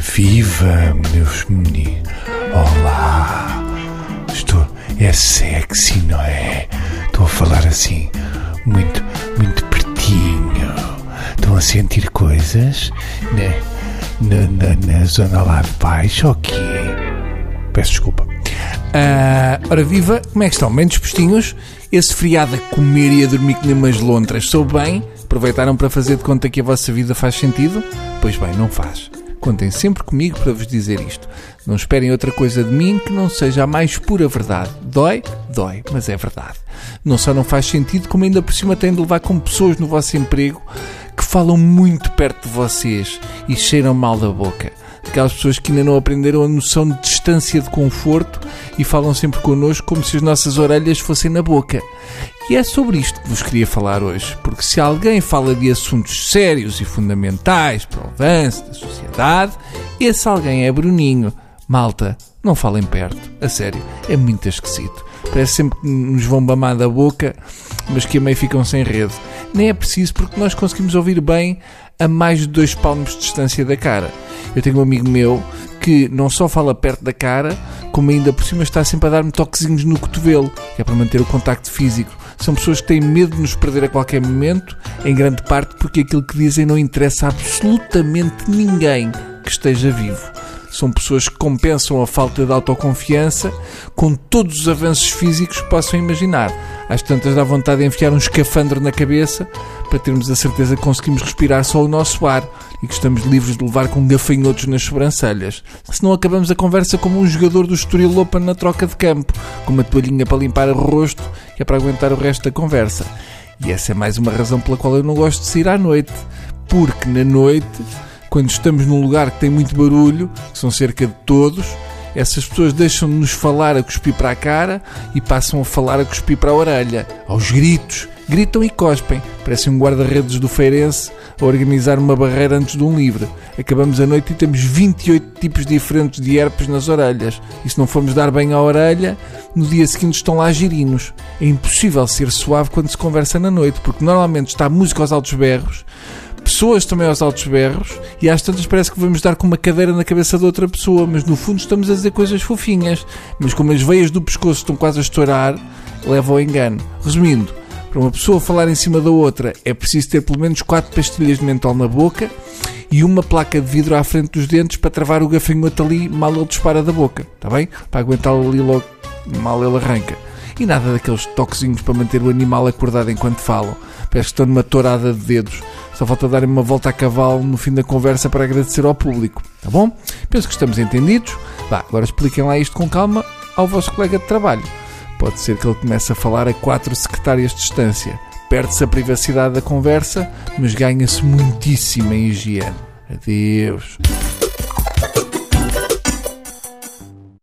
Viva, meus meninos. Olá. Estou. É sexy, não é? Estou a falar assim, muito, muito pertinho. Estão a sentir coisas na, na, na, na zona lá de baixo, ok? Peço desculpa. Ah, ora viva, como é que estão? Bem dispostinhos? Esse feriado a comer e a dormir que nem umas lontras, sou bem? Aproveitaram para fazer de conta que a vossa vida faz sentido? Pois bem, não faz. Contem sempre comigo para vos dizer isto. Não esperem outra coisa de mim que não seja a mais pura verdade. Dói? Dói, mas é verdade. Não só não faz sentido, como ainda por cima têm de levar com pessoas no vosso emprego que falam muito perto de vocês e cheiram mal da boca. Aquelas pessoas que ainda não aprenderam a noção de distância de conforto e falam sempre connosco como se as nossas orelhas fossem na boca. E é sobre isto que vos queria falar hoje, porque se alguém fala de assuntos sérios e fundamentais para o avanço da sociedade, esse alguém é Bruninho. Malta, não falem perto, a sério, é muito esquisito. Parece sempre que nos vão bamar da boca, mas que a meio ficam sem rede. Nem é preciso porque nós conseguimos ouvir bem a mais de dois palmos de distância da cara. Eu tenho um amigo meu que não só fala perto da cara, como ainda por cima está sempre a dar-me toquezinhos no cotovelo, que é para manter o contacto físico. São pessoas que têm medo de nos perder a qualquer momento, em grande parte porque aquilo que dizem não interessa a absolutamente ninguém que esteja vivo. São pessoas que compensam a falta de autoconfiança com todos os avanços físicos que possam imaginar. Às tantas dá vontade de enfiar um escafandro na cabeça para termos a certeza que conseguimos respirar só o nosso ar e que estamos livres de levar com gafanhotos nas sobrancelhas. Se não acabamos a conversa como um jogador do Estoril Open na troca de campo, com uma toalhinha para limpar o rosto, que é para aguentar o resto da conversa. E essa é mais uma razão pela qual eu não gosto de sair à noite. Porque na noite, quando estamos num lugar que tem muito barulho, que são cerca de todos, essas pessoas deixam de nos falar a cuspir para a cara e passam a falar a cuspir para a orelha, aos gritos. Gritam e cospem, parecem um guarda-redes do Feirense a organizar uma barreira antes de um livre. Acabamos a noite e temos 28 tipos diferentes de herpes nas orelhas. E se não formos dar bem à orelha, no dia seguinte estão lá girinos. É impossível ser suave quando se conversa na noite, porque normalmente está música aos altos berros, pessoas também aos altos berros e às tantas parece que vamos dar com uma cadeira na cabeça de outra pessoa, mas no fundo estamos a dizer coisas fofinhas. Mas como as veias do pescoço estão quase a estourar, leva ao engano. Resumindo, para uma pessoa falar em cima da outra é preciso ter pelo menos quatro pastilhas de mentol na boca e uma placa de vidro à frente dos dentes para travar o gafanhoto ali mal ele dispara da boca, está bem? Para aguentá-lo ali logo mal ele arranca. E nada daqueles toquezinhos para manter o animal acordado enquanto falam. Parece que estão numa tourada de dedos. Só falta darem uma volta a cavalo no fim da conversa para agradecer ao público. Tá bom? Penso que estamos entendidos. Vá, agora expliquem lá isto com calma ao vosso colega de trabalho. Pode ser que ele comece a falar a quatro secretárias de distância. Perde-se a privacidade da conversa, mas ganha-se muitíssima higiene. Adeus.